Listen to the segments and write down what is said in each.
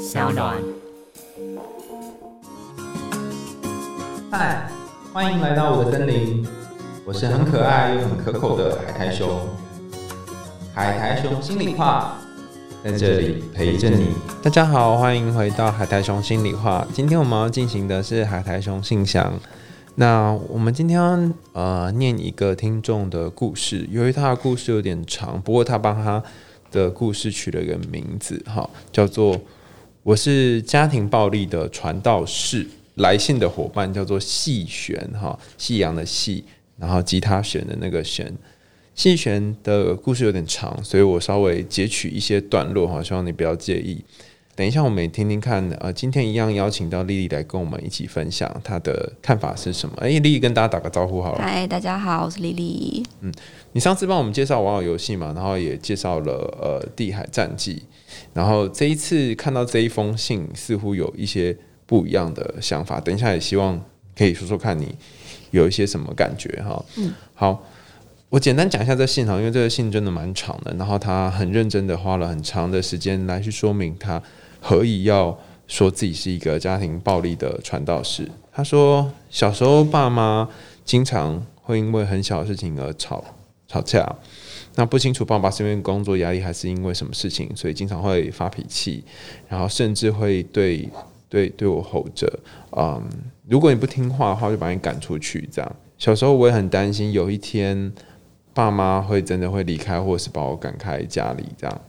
小暖。嗨，欢迎来到我的森林，我是很可爱又很可口的海苔熊。海苔熊心里话，在这里陪着你。大家好，欢迎回到海苔熊心里话。今天我们要进行的是海苔熊信箱。那我们今天呃念一个听众的故事，由于他的故事有点长，不过他帮他的故事取了一个名字，哈，叫做“我是家庭暴力的传道士”。来信的伙伴叫做细璇，哈，夕阳的夕，然后吉他弦的那个弦。细璇的故事有点长，所以我稍微截取一些段落，哈，希望你不要介意。等一下，我们也听听看，呃，今天一样邀请到丽丽来跟我们一起分享她的看法是什么。哎，丽丽跟大家打个招呼好了。嗨，大家好，我是丽丽。嗯，你上次帮我们介绍网友游戏嘛，然后也介绍了呃地海战记，然后这一次看到这一封信，似乎有一些。不一样的想法，等一下也希望可以说说看你有一些什么感觉哈。嗯，好，我简单讲一下这信哈，因为这个信真的蛮长的，然后他很认真的花了很长的时间来去说明他何以要说自己是一个家庭暴力的传道士。他说小时候爸妈经常会因为很小的事情而吵吵架，那不清楚爸爸是因为工作压力还是因为什么事情，所以经常会发脾气，然后甚至会对。对，对我吼着，嗯，如果你不听话的话，就把你赶出去。这样，小时候我也很担心，有一天爸妈会真的会离开，或是把我赶开家里。这样，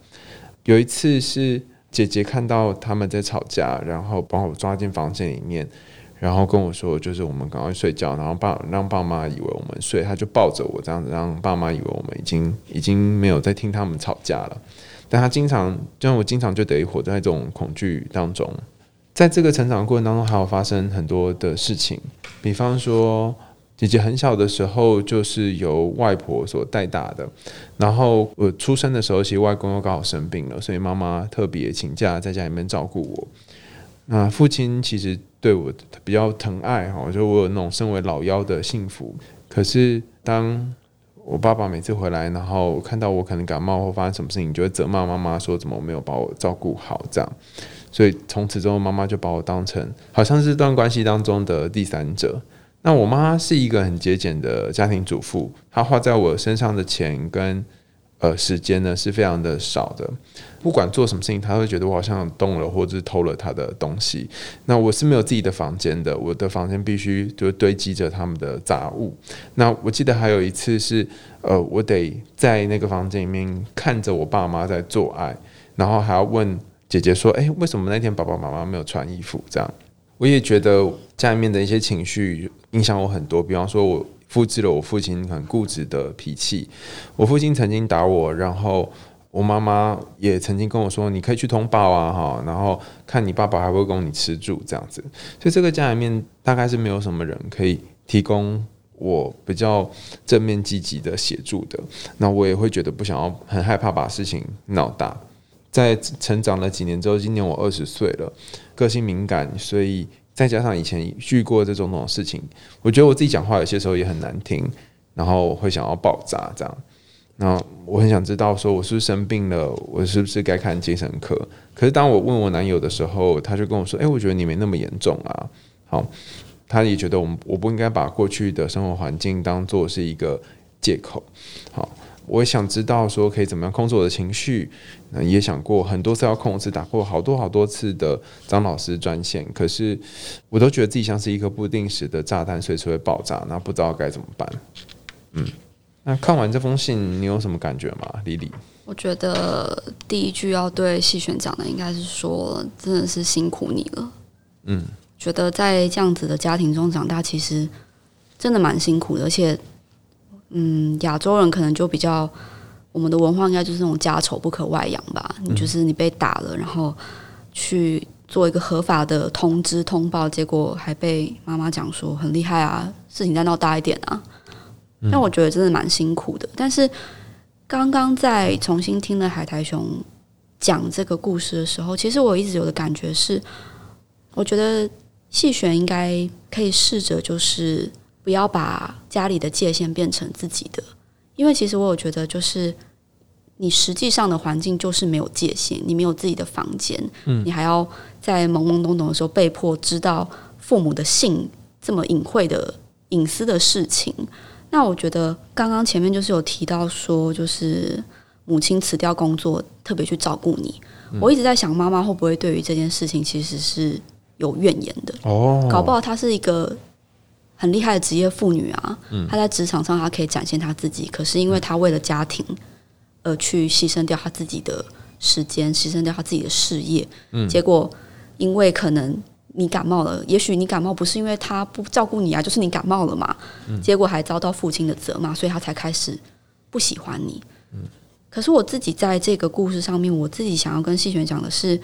有一次是姐姐看到他们在吵架，然后把我抓进房间里面，然后跟我说，就是我们赶快睡觉，然后爸让爸妈以为我们睡，他就抱着我这样子，让爸妈以为我们已经已经没有在听他们吵架了。但他经常，就我经常就得活在这种恐惧当中。在这个成长过程当中，还有发生很多的事情，比方说，姐姐很小的时候就是由外婆所带大的，然后我出生的时候，其实外公又刚好生病了，所以妈妈特别请假在家里面照顾我。那父亲其实对我比较疼爱哈，就我有那种身为老幺的幸福。可是当我爸爸每次回来，然后看到我可能感冒或发生什么事情，就会责骂妈妈说怎么没有把我照顾好这样。所以从此之后，妈妈就把我当成好像是这段关系当中的第三者。那我妈是一个很节俭的家庭主妇，她花在我身上的钱跟呃时间呢是非常的少的。不管做什么事情，她会觉得我好像动了或者是偷了她的东西。那我是没有自己的房间的，我的房间必须就堆积着他们的杂物。那我记得还有一次是呃，我得在那个房间里面看着我爸妈在做爱，然后还要问。姐姐说：“哎，为什么那天爸爸妈妈没有穿衣服？”这样，我也觉得家里面的一些情绪影响我很多。比方说，我复制了我父亲很固执的脾气。我父亲曾经打我，然后我妈妈也曾经跟我说：“你可以去通报啊，哈，然后看你爸爸还会供你吃住这样子。”所以这个家里面大概是没有什么人可以提供我比较正面积极的协助的。那我也会觉得不想要，很害怕把事情闹大。在成长了几年之后，今年我二十岁了，个性敏感，所以再加上以前遇过这种种事情，我觉得我自己讲话有些时候也很难听，然后会想要爆炸这样。那我很想知道，说我是不是生病了，我是不是该看精神科？可是当我问我男友的时候，他就跟我说：“哎，我觉得你没那么严重啊。”好，他也觉得我们我不应该把过去的生活环境当做是一个借口。好。我也想知道说可以怎么样控制我的情绪，那也想过很多次要控制，打过好多好多次的张老师专线，可是我都觉得自己像是一颗不定时的炸弹，随时会爆炸，那不知道该怎么办。嗯，那看完这封信，你有什么感觉吗，李李？我觉得第一句要对细选讲的，应该是说真的是辛苦你了。嗯，觉得在这样子的家庭中长大，其实真的蛮辛苦的，而且。嗯，亚洲人可能就比较，我们的文化应该就是那种家丑不可外扬吧。你就是你被打了，然后去做一个合法的通知通报，结果还被妈妈讲说很厉害啊，事情再闹大一点啊。那我觉得真的蛮辛苦的。但是刚刚在重新听了海苔熊讲这个故事的时候，其实我一直有的感觉是，我觉得细选应该可以试着就是。不要把家里的界限变成自己的，因为其实我有觉得，就是你实际上的环境就是没有界限，你没有自己的房间，嗯，你还要在懵懵懂懂的时候被迫知道父母的性这么隐晦的隐私的事情。那我觉得刚刚前面就是有提到说，就是母亲辞掉工作，特别去照顾你。我一直在想，妈妈会不会对于这件事情其实是有怨言的？哦，搞不好她是一个很厉害的职业妇女啊。嗯，她在职场上她可以展现她自己，可是因为她为了家庭而去牺牲掉她自己的时间，牺牲掉她自己的事业。嗯，结果因为可能你感冒了，也许你感冒不是因为她不照顾你啊，就是你感冒了嘛。嗯，结果还遭到父亲的责骂，所以她才开始不喜欢你。嗯。可是我自己在这个故事上面，我自己想要跟细璇讲的是，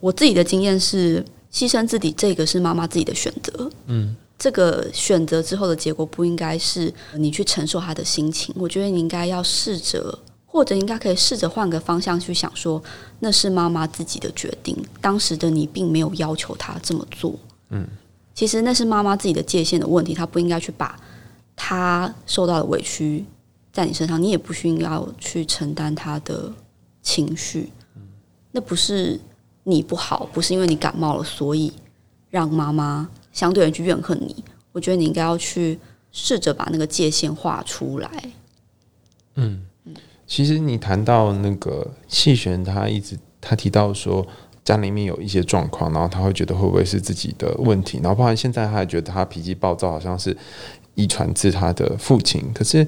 我自己的经验是，牺牲自己这个是妈妈自己的选择。嗯，这个选择之后的结果不应该是你去承受他的心情。我觉得你应该要试着，或者应该可以试着换个方向去想，说那是妈妈自己的决定，当时的你并没有要求他这么做。嗯，其实那是妈妈自己的界限的问题，她不应该去把她受到的委屈。在你身上，你也不需要去承担她的情绪。那不是你不好，不是因为你感冒了，所以让妈妈相对人去怨恨你。我觉得你应该要去试着把那个界限画出来。嗯，其实你谈到那个细璇，他一直他提到说家里面有一些状况，然后他会觉得会不会是自己的问题，然后包括现在他还觉得他脾气暴躁，好像是遗传自他的父亲，可是。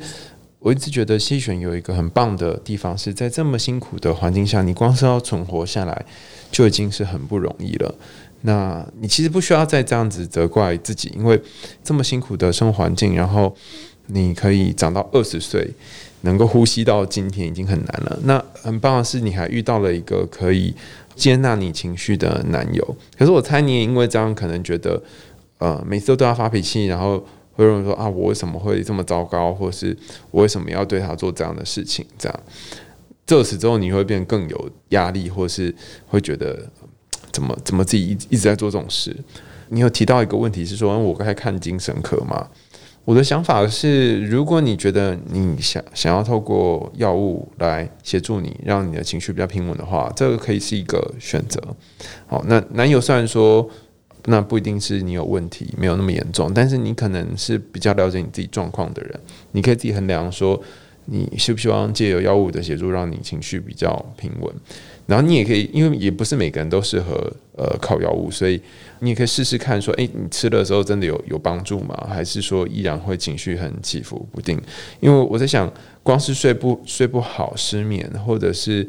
我一直觉得西选有一个很棒的地方，是在这么辛苦的环境下，你光是要存活下来就已经是很不容易了。那你其实不需要再这样子责怪自己，因为这么辛苦的生活环境，然后你可以长到二十岁，能够呼吸到今天已经很难了。那很棒的是，你还遇到了一个可以接纳你情绪的男友。可是我猜你也因为这样，可能觉得呃，每次都对他发脾气，然后。会有人说啊，我为什么会这么糟糕，或是我为什么要对他做这样的事情？这样，这时之后你会变更有压力，或是会觉得怎么怎么自己一一直在做这种事？你有提到一个问题是说，我该看精神科吗？我的想法是，如果你觉得你想想要透过药物来协助你，让你的情绪比较平稳的话，这个可以是一个选择。好，那男友虽然说。那不一定是你有问题，没有那么严重，但是你可能是比较了解你自己状况的人，你可以自己衡量说，你希不希望借由药物的协助，让你情绪比较平稳。然后你也可以，因为也不是每个人都适合呃靠药物，所以你也可以试试看，说，诶，你吃的时候真的有有帮助吗？还是说依然会情绪很起伏不定？因为我在想，光是睡不睡不好、失眠，或者是。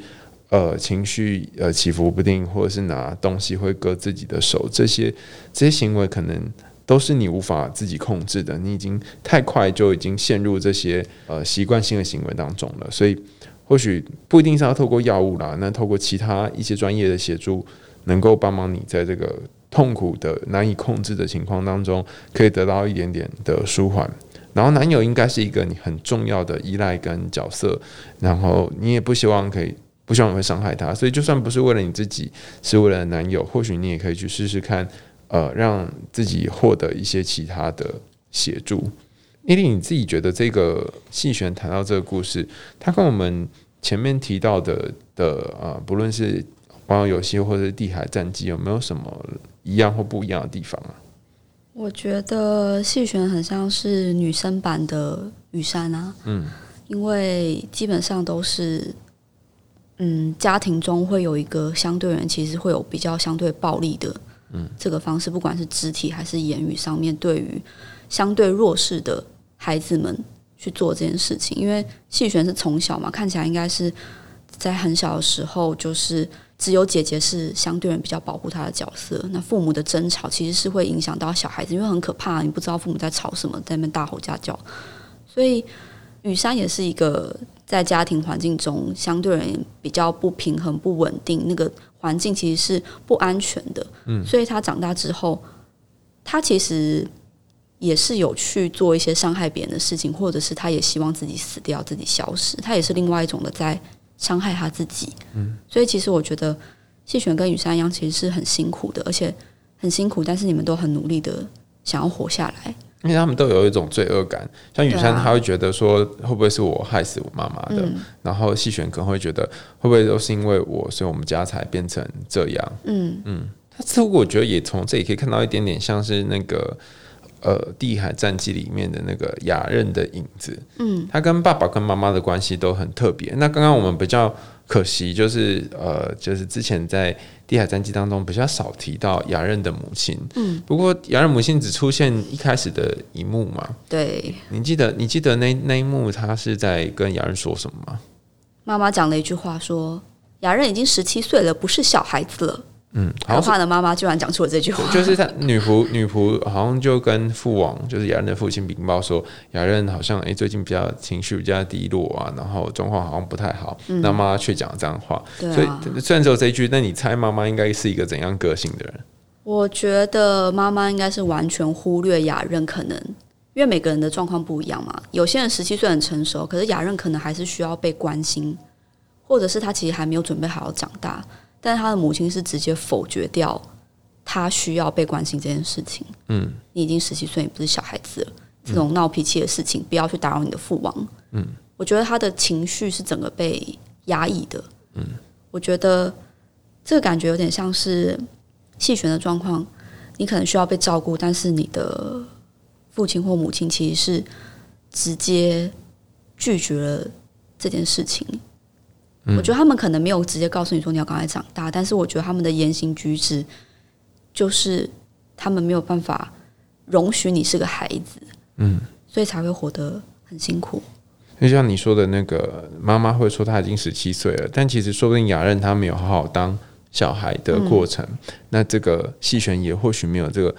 呃，情绪呃起伏不定，或者是拿东西会割自己的手，这些这些行为可能都是你无法自己控制的。你已经太快就已经陷入这些呃习惯性的行为当中了，所以或许不一定是要透过药物啦，那透过其他一些专业的协助，能够帮忙你在这个痛苦的难以控制的情况当中，可以得到一点点的舒缓。然后男友应该是一个你很重要的依赖跟角色，然后你也不希望可以。不希望你会伤害他，所以就算不是为了你自己，是为了男友，或许你也可以去试试看，呃，让自己获得一些其他的协助。伊利，你自己觉得这个细璇谈到这个故事，它跟我们前面提到的的呃，不论是网友游戏或者是地海战机，有没有什么一样或不一样的地方啊？我觉得细璇很像是女生版的雨山啊，嗯，因为基本上都是。嗯，家庭中会有一个相对人，其实会有比较相对暴力的，嗯，这个方式，不管是肢体还是言语上面，对于相对弱势的孩子们去做这件事情。因为细璇是从小嘛，看起来应该是在很小的时候，就是只有姐姐是相对人比较保护她的角色。那父母的争吵其实是会影响到小孩子，因为很可怕，你不知道父母在吵什么，在那边大吼大叫。所以雨山也是一个。在家庭环境中，相对人比较不平衡、不稳定，那个环境其实是不安全的。嗯，所以他长大之后，他其实也是有去做一些伤害别人的事情，或者是他也希望自己死掉、自己消失。他也是另外一种的在伤害他自己。嗯，所以其实我觉得谢璇跟雨山一样，其实是很辛苦的，而且很辛苦，但是你们都很努力的想要活下来。因为他们都有一种罪恶感。像雨山，他会觉得说，会不会是我害死我妈妈的？然后细璇可能会觉得，会不会都是因为我，所以我们家才变成这样？嗯嗯。他似乎我觉得也从这里可以看到一点点，像是那个呃《地海战记》里面的那个雅刃的影子。嗯，他跟爸爸跟妈妈的关系都很特别。那刚刚我们比较可惜，就是呃，就是之前在《地海战记》当中比较少提到雅刃的母亲。嗯，不过雅刃母亲只出现一开始的一幕嘛。对，你记得你记得那那一幕，他是在跟雅刃说什么吗？妈妈讲了一句话，说雅刃已经十七岁了，不是小孩子了。嗯，可怕的妈妈居然讲出了这句话，就是他女仆女仆好像就跟父王，就是雅人的父亲禀报说，雅人好像哎最近比较情绪比较低落啊，然后状况好像不太好，那妈妈却讲这样的话，所以虽然只有这一句，那你猜妈妈应该是一个怎样个性的人？我觉得妈妈应该是完全忽略雅人，可能因为每个人的状况不一样嘛，有些人十七岁很成熟，可是雅人可能还是需要被关心，或者是他其实还没有准备好长大。但是他的母亲是直接否决掉他需要被关心这件事情。嗯，你已经十七岁，你不是小孩子了，这种闹脾气的事情不要去打扰你的父王。嗯，我觉得他的情绪是整个被压抑的。嗯，我觉得这个感觉有点像是气旋的状况，你可能需要被照顾，但是你的父亲或母亲其实是直接拒绝了这件事情。我觉得他们可能没有直接告诉你说你要赶快长大，但是我觉得他们的言行举止就是他们没有办法容许你是个孩子，嗯，所以才会活得很辛苦。就像你说的那个妈妈会说她已经十七岁了，但其实说不定雅任他没有好好当小孩的过程，那这个细选也或许没有这个。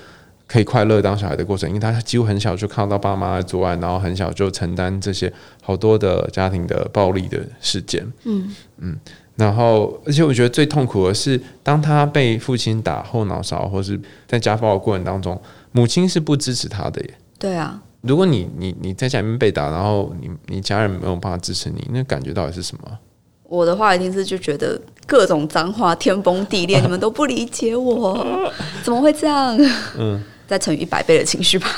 可以快乐当小孩的过程，因为他几乎很小就看到爸妈在作案，然后很小就承担这些好多的家庭的暴力的事件。嗯嗯，然后而且我觉得最痛苦的是，当他被父亲打后脑勺，或是在家暴的过程当中，母亲是不支持他的耶。对啊，如果你你你在家里面被打，然后你你家人没有办法支持你，那感觉到底是什么？我的话一定是就觉得各种脏话天崩地裂，你们都不理解我，怎么会这样？嗯。再乘以一百倍的情绪吧，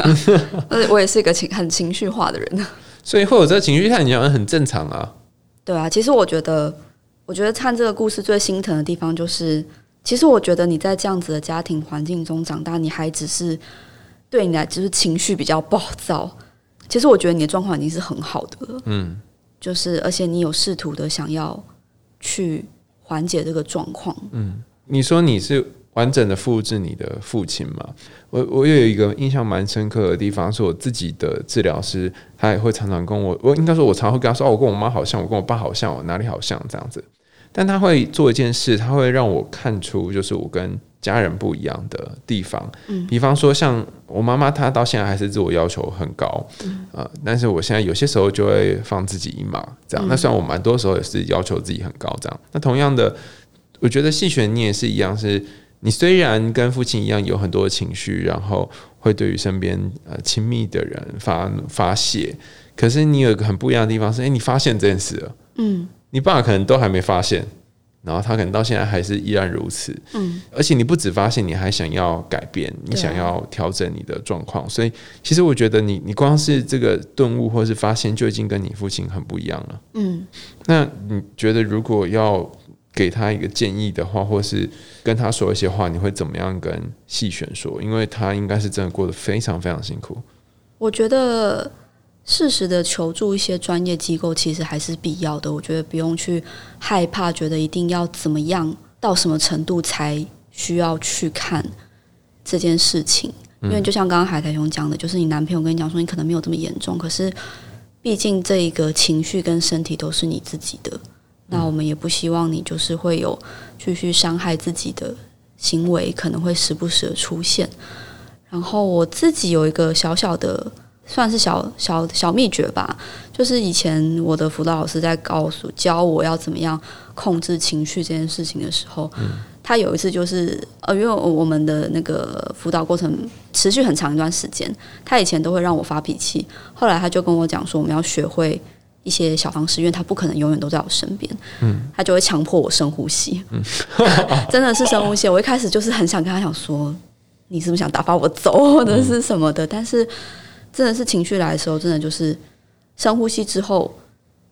我也是一个情很情绪化的人，所以会有这个情绪，看起来很正常啊。对啊，其实我觉得，我觉得看这个故事最心疼的地方就是，其实我觉得你在这样子的家庭环境中长大，你还只是对你来就是情绪比较暴躁。其实我觉得你的状况已经是很好的了，嗯，就是而且你有试图的想要去缓解这个状况，嗯，你说你是。完整的复制你的父亲嘛？我我有一个印象蛮深刻的地方，是我自己的治疗师，他也会常常跟我，我应该说，我常会跟他说，哦，我跟我妈好像，我跟我爸好像，我哪里好像这样子。但他会做一件事，他会让我看出，就是我跟家人不一样的地方。嗯，比方说，像我妈妈，她到现在还是自我要求很高，呃，但是我现在有些时候就会放自己一马，这样。那虽然我蛮多时候也是要求自己很高，这样。那同样的，我觉得细选你也是一样是。你虽然跟父亲一样有很多情绪，然后会对于身边呃亲密的人发发泄，可是你有一个很不一样的地方是，哎，你发现这件事了，嗯，你爸可能都还没发现，然后他可能到现在还是依然如此，嗯，而且你不止发现，你还想要改变，你想要调整你的状况，所以其实我觉得你你光是这个顿悟或是发现就已经跟你父亲很不一样了，嗯，那你觉得如果要？给他一个建议的话，或是跟他说一些话，你会怎么样跟细选说？因为他应该是真的过得非常非常辛苦。我觉得适时的求助一些专业机构，其实还是必要的。我觉得不用去害怕，觉得一定要怎么样到什么程度才需要去看这件事情。因为就像刚刚海苔兄讲的，就是你男朋友跟你讲说，你可能没有这么严重，可是毕竟这一个情绪跟身体都是你自己的。那我们也不希望你就是会有继续伤害自己的行为，可能会时不时的出现。然后我自己有一个小小的，算是小小小秘诀吧，就是以前我的辅导老师在告诉教我要怎么样控制情绪这件事情的时候，他有一次就是呃，因为我们的那个辅导过程持续很长一段时间，他以前都会让我发脾气，后来他就跟我讲说，我们要学会。一些小方式，因为他不可能永远都在我身边，嗯，他就会强迫我深呼吸，嗯，真的是深呼吸。我一开始就是很想跟他讲说，你是不是想打发我走或者是什么的？但是真的是情绪来的时候，真的就是深呼吸之后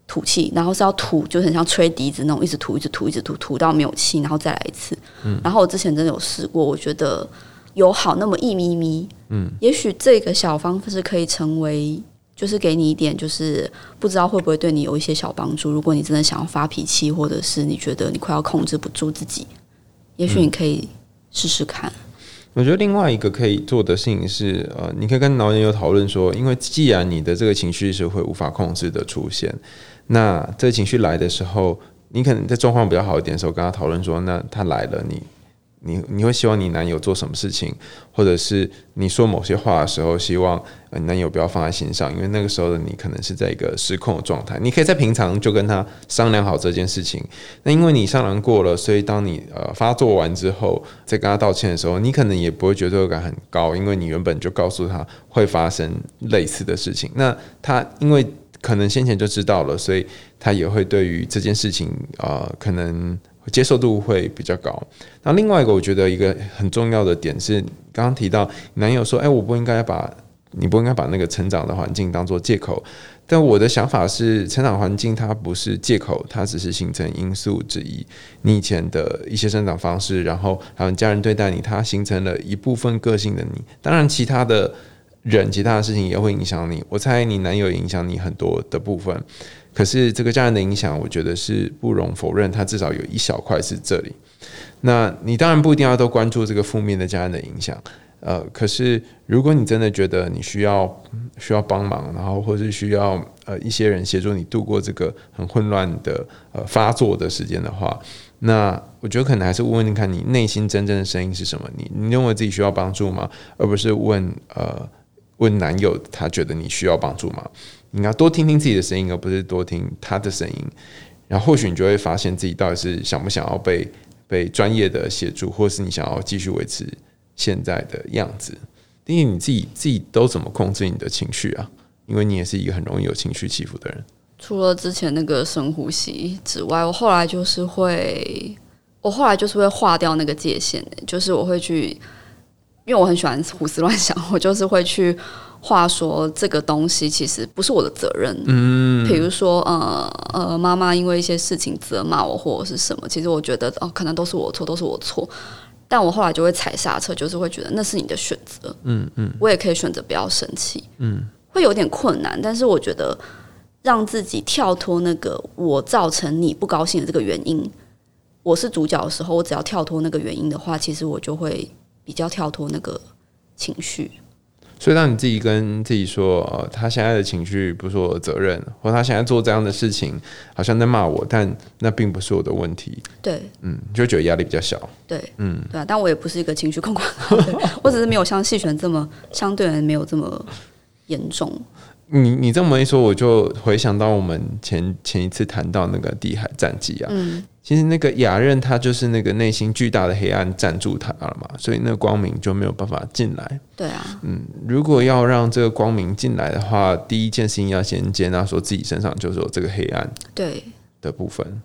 吐气，然后是要吐，就很像吹笛子那种，一直吐，一直吐，一直吐，吐到没有气，然后再来一次。嗯，然后我之前真的有试过，我觉得有好那么一咪咪。嗯，也许这个小方式可以成为，就是给你一点，就是不知道会不会对你有一些小帮助。如果你真的想要发脾气，或者是你觉得你快要控制不住自己，也许你可以试试看。我觉得另外一个可以做的事情是，呃，你可以跟老年友讨论说，因为既然你的这个情绪是会无法控制的出现，那这情绪来的时候，你可能在状况比较好一点的时候，跟他讨论说，那他来了，你。你你会希望你男友做什么事情，或者是你说某些话的时候，希望男友不要放在心上，因为那个时候的你可能是在一个失控的状态。你可以在平常就跟他商量好这件事情。那因为你商量过了，所以当你呃发作完之后，再跟他道歉的时候，你可能也不会觉得罪感很高，因为你原本就告诉他会发生类似的事情。那他因为可能先前就知道了，所以他也会对于这件事情啊可能。接受度会比较高。那另外一个，我觉得一个很重要的点是，刚刚提到男友说：“哎，我不应该把你不应该把那个成长的环境当做借口。”但我的想法是，成长环境它不是借口，它只是形成因素之一。你以前的一些生长方式，然后还有家人对待你，它形成了一部分个性的你。当然，其他的人、其他的事情也会影响你。我猜你男友影响你很多的部分。可是这个家人的影响，我觉得是不容否认，他至少有一小块是这里。那你当然不一定要都关注这个负面的家人的影响，呃，可是如果你真的觉得你需要需要帮忙，然后或是需要呃一些人协助你度过这个很混乱的呃发作的时间的话，那我觉得可能还是问问看你内心真正的声音是什么？你你认为自己需要帮助吗？而不是问呃问男友他觉得你需要帮助吗？你要多听听自己的声音，而不是多听他的声音。然后或许你就会发现自己到底是想不想要被被专业的协助，或是你想要继续维持现在的样子。因为你自己自己都怎么控制你的情绪啊？因为你也是一个很容易有情绪起伏的人。除了之前那个深呼吸之外，我后来就是会，我后来就是会划掉那个界限，就是我会去，因为我很喜欢胡思乱想，我就是会去。话说这个东西其实不是我的责任，嗯，比如说呃呃，妈妈因为一些事情责骂我或者是什么，其实我觉得哦，可能都是我错，都是我错，但我后来就会踩刹车，就是会觉得那是你的选择，嗯嗯，我也可以选择不要生气，嗯，会有点困难，但是我觉得让自己跳脱那个我造成你不高兴的这个原因，我是主角的时候，我只要跳脱那个原因的话，其实我就会比较跳脱那个情绪。所以，当你自己跟自己说，呃，他现在的情绪不是我的责任，或他现在做这样的事情，好像在骂我，但那并不是我的问题。对，嗯，就觉得压力比较小。对，嗯，对啊，但我也不是一个情绪控管，我只是没有像细璇这么相对没有这么严重。你你这么一说，我就回想到我们前前一次谈到那个地海战记啊，嗯，其实那个雅刃他就是那个内心巨大的黑暗占住他了嘛，所以那个光明就没有办法进来。对啊，嗯，如果要让这个光明进来的话，第一件事情要先接纳说自己身上就是有这个黑暗对。的部分，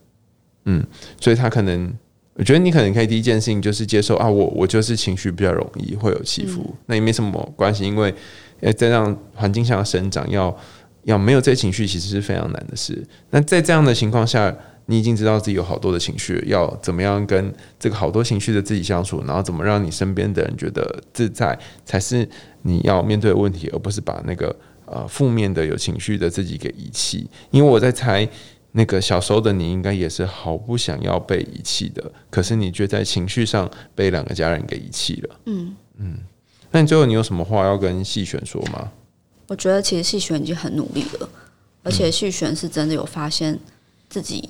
嗯，所以他可能，我觉得你可能可以第一件事情就是接受啊，我我就是情绪比较容易会有起伏，那也没什么关系，因为。诶，在这样环境下生长，要要没有这些情绪，其实是非常难的事。那在这样的情况下，你已经知道自己有好多的情绪，要怎么样跟这个好多情绪的自己相处，然后怎么让你身边的人觉得自在，才是你要面对的问题，而不是把那个呃负面的有情绪的自己给遗弃。因为我在猜，那个小时候的你应该也是好不想要被遗弃的，可是你却在情绪上被两个家人给遗弃了。嗯嗯。那你最后你有什么话要跟细选说吗？我觉得其实细选已经很努力了，而且细选是真的有发现自己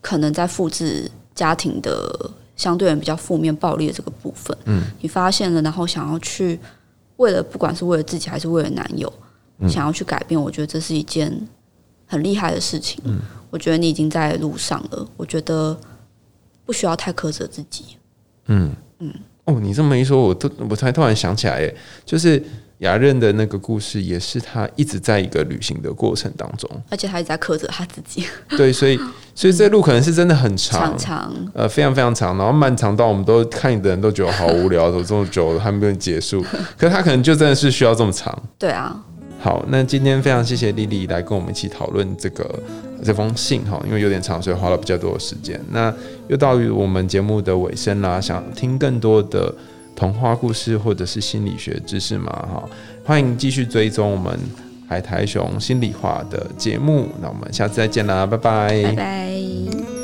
可能在复制家庭的相对人比较负面暴力的这个部分。嗯，你发现了，然后想要去为了不管是为了自己还是为了男友，想要去改变，我觉得这是一件很厉害的事情。嗯，我觉得你已经在路上了，我觉得不需要太苛责自己。嗯嗯。哦，你这么一说，我都我才突然想起来，哎，就是雅任的那个故事，也是他一直在一个旅行的过程当中，而且他一直在苛责他自己。对，所以所以这路可能是真的很长，长呃，非常非常长，然后漫长到我们都看你的人都觉得好无聊，走这么久还没有结束，可是他可能就真的是需要这么长。对啊。好，那今天非常谢谢丽丽来跟我们一起讨论这个这封信哈，因为有点长，所以花了比较多的时间。那又到于我们节目的尾声啦，想听更多的童话故事或者是心理学知识吗？哈，欢迎继续追踪我们海苔熊心理话的节目。那我们下次再见啦，拜，拜拜。